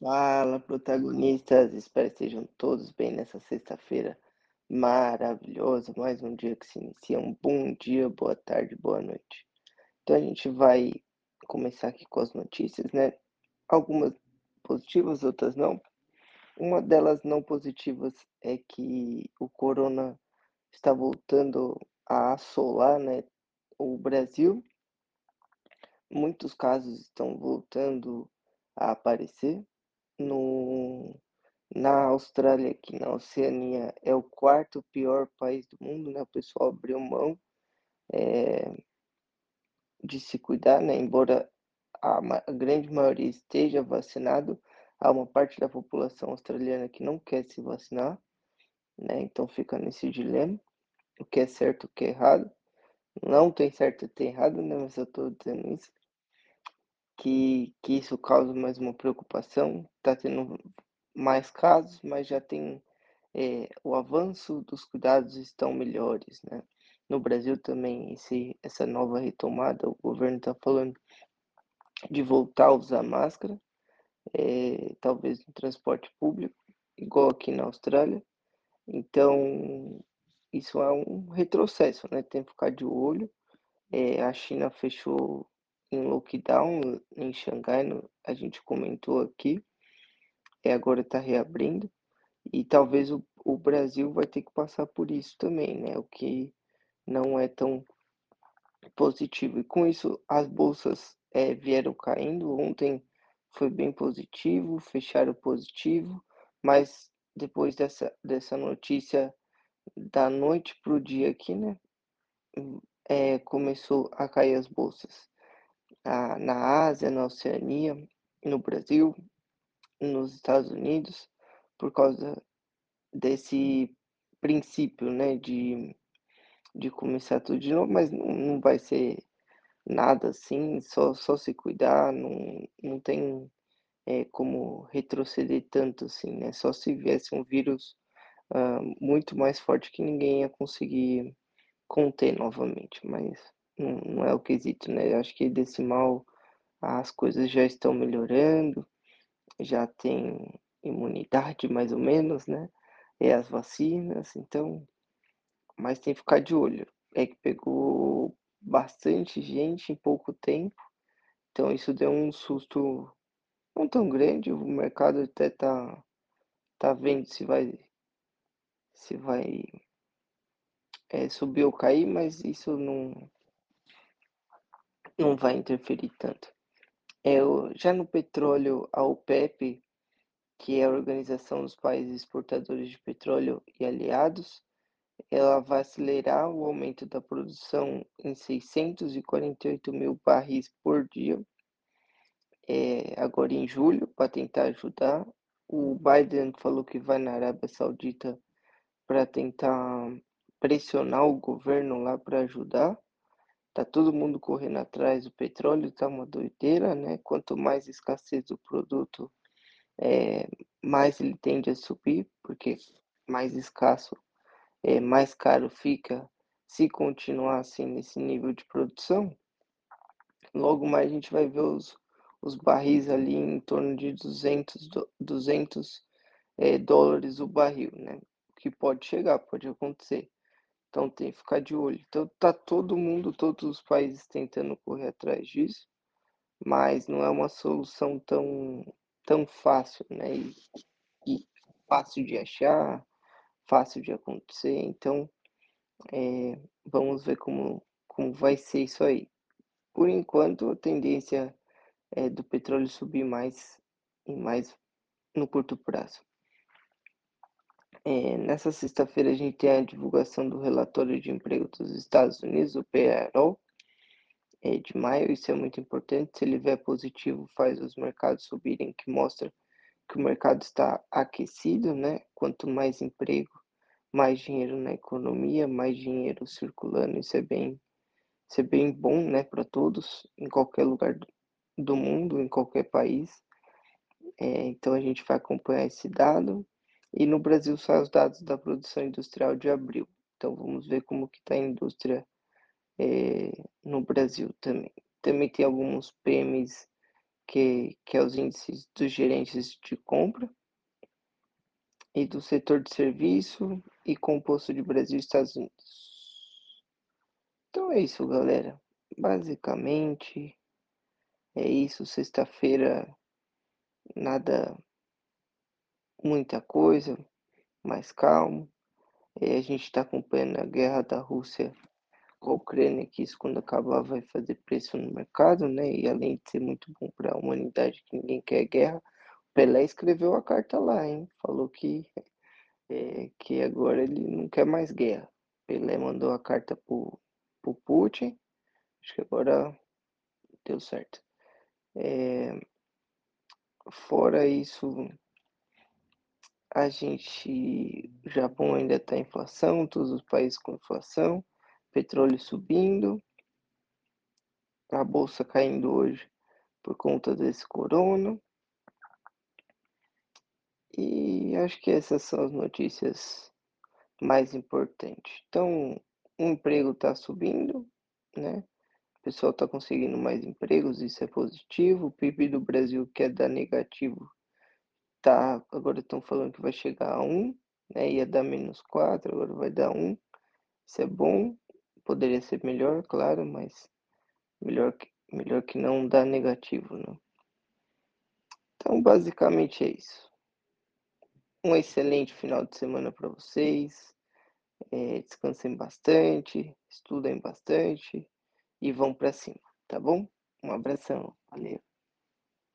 Fala, protagonistas! Espero que estejam todos bem nessa sexta-feira maravilhosa. Mais um dia que se inicia. Um bom dia, boa tarde, boa noite. Então a gente vai começar aqui com as notícias, né? Algumas positivas, outras não. Uma delas não positivas é que o corona está voltando a assolar, né, o Brasil. Muitos casos estão voltando a aparecer. No, na Austrália, aqui na Oceania, é o quarto pior país do mundo, né? O pessoal abriu mão é, de se cuidar, né? Embora a, a grande maioria esteja vacinado, há uma parte da população australiana que não quer se vacinar, né? Então fica nesse dilema, o que é certo, o que é errado. Não tem certo e tem errado, né? Mas eu estou dizendo isso que, que isso causa mais uma preocupação. Está tendo mais casos, mas já tem é, o avanço dos cuidados estão melhores, né? No Brasil também esse, essa nova retomada, o governo está falando de voltar a usar máscara, é, talvez no transporte público, igual aqui na Austrália. Então isso é um retrocesso, né? Tem que ficar de olho. É, a China fechou em lockdown em Xangai, a gente comentou aqui, e agora está reabrindo, e talvez o, o Brasil vai ter que passar por isso também, né? O que não é tão positivo. E com isso, as bolsas é, vieram caindo. Ontem foi bem positivo, fecharam positivo, mas depois dessa, dessa notícia da noite para o dia aqui, né? É, começou a cair as bolsas na, na Ásia, na Oceania, no Brasil, nos Estados Unidos, por causa desse princípio, né, de, de começar tudo de novo, mas não, não vai ser nada assim, só, só se cuidar, não, não tem é, como retroceder tanto assim, né, só se viesse um vírus uh, muito mais forte que ninguém ia conseguir conter novamente, mas não, é o quesito, né? Acho que desse mal as coisas já estão melhorando, já tem imunidade mais ou menos, né? E as vacinas, então, mas tem que ficar de olho. É que pegou bastante gente em pouco tempo, então isso deu um susto não tão grande, o mercado até tá, tá vendo se vai se vai é, subir ou cair, mas isso não, não vai interferir tanto. É, já no petróleo, a OPEP, que é a Organização dos Países Exportadores de Petróleo e Aliados, ela vai acelerar o aumento da produção em 648 mil barris por dia, é, agora em julho, para tentar ajudar. O Biden falou que vai na Arábia Saudita para tentar pressionar o governo lá para ajudar. Tá todo mundo correndo atrás, o petróleo tá uma doideira, né? Quanto mais escassez do produto, é, mais ele tende a subir, porque mais escasso, é, mais caro fica se continuar assim nesse nível de produção. Logo mais a gente vai ver os, os barris ali em torno de 200, 200 é, dólares o barril, né? Que pode chegar, pode acontecer. Então tem que ficar de olho. Então tá todo mundo, todos os países tentando correr atrás disso, mas não é uma solução tão, tão fácil, né? E, e fácil de achar, fácil de acontecer. Então é, vamos ver como, como vai ser isso aí. Por enquanto, a tendência é do petróleo subir mais e mais no curto prazo. É, nessa sexta-feira a gente tem a divulgação do relatório de emprego dos Estados Unidos, o payroll, é, de maio. Isso é muito importante. Se ele vier positivo, faz os mercados subirem, que mostra que o mercado está aquecido, né? Quanto mais emprego, mais dinheiro na economia, mais dinheiro circulando. Isso é bem, isso é bem bom, né, para todos, em qualquer lugar do mundo, em qualquer país. É, então a gente vai acompanhar esse dado. E no Brasil são os dados da produção industrial de abril. Então vamos ver como que está a indústria é, no Brasil também. Também tem alguns PMs que que é os índices dos gerentes de compra e do setor de serviço e composto de Brasil e Estados Unidos. Então é isso, galera. Basicamente é isso. Sexta-feira, nada, muita coisa, mais calmo. A gente está acompanhando a guerra da Rússia com a Ucrânia, que isso quando acabar vai fazer preço no mercado, né? E além de ser muito bom para a humanidade, que ninguém quer guerra, Pelé escreveu a carta lá, hein? Falou que, é, que agora ele não quer mais guerra. Pelé mandou a carta pro, pro Putin, acho que agora deu certo. É, fora isso, a gente, o Japão ainda está em inflação, todos os países com inflação, petróleo subindo, a bolsa caindo hoje por conta desse corona. E acho que essas são as notícias mais importantes. Então, o emprego está subindo, né? O pessoal está conseguindo mais empregos, isso é positivo. O PIB do Brasil, que é da negativo, tá, agora estão falando que vai chegar a 1, né? Ia dar menos 4, agora vai dar 1. Isso é bom. Poderia ser melhor, claro, mas melhor que, melhor que não dar negativo, né? Então, basicamente é isso. Um excelente final de semana para vocês. É, descansem bastante, estudem bastante e vão para cima, tá bom? Um abração, valeu.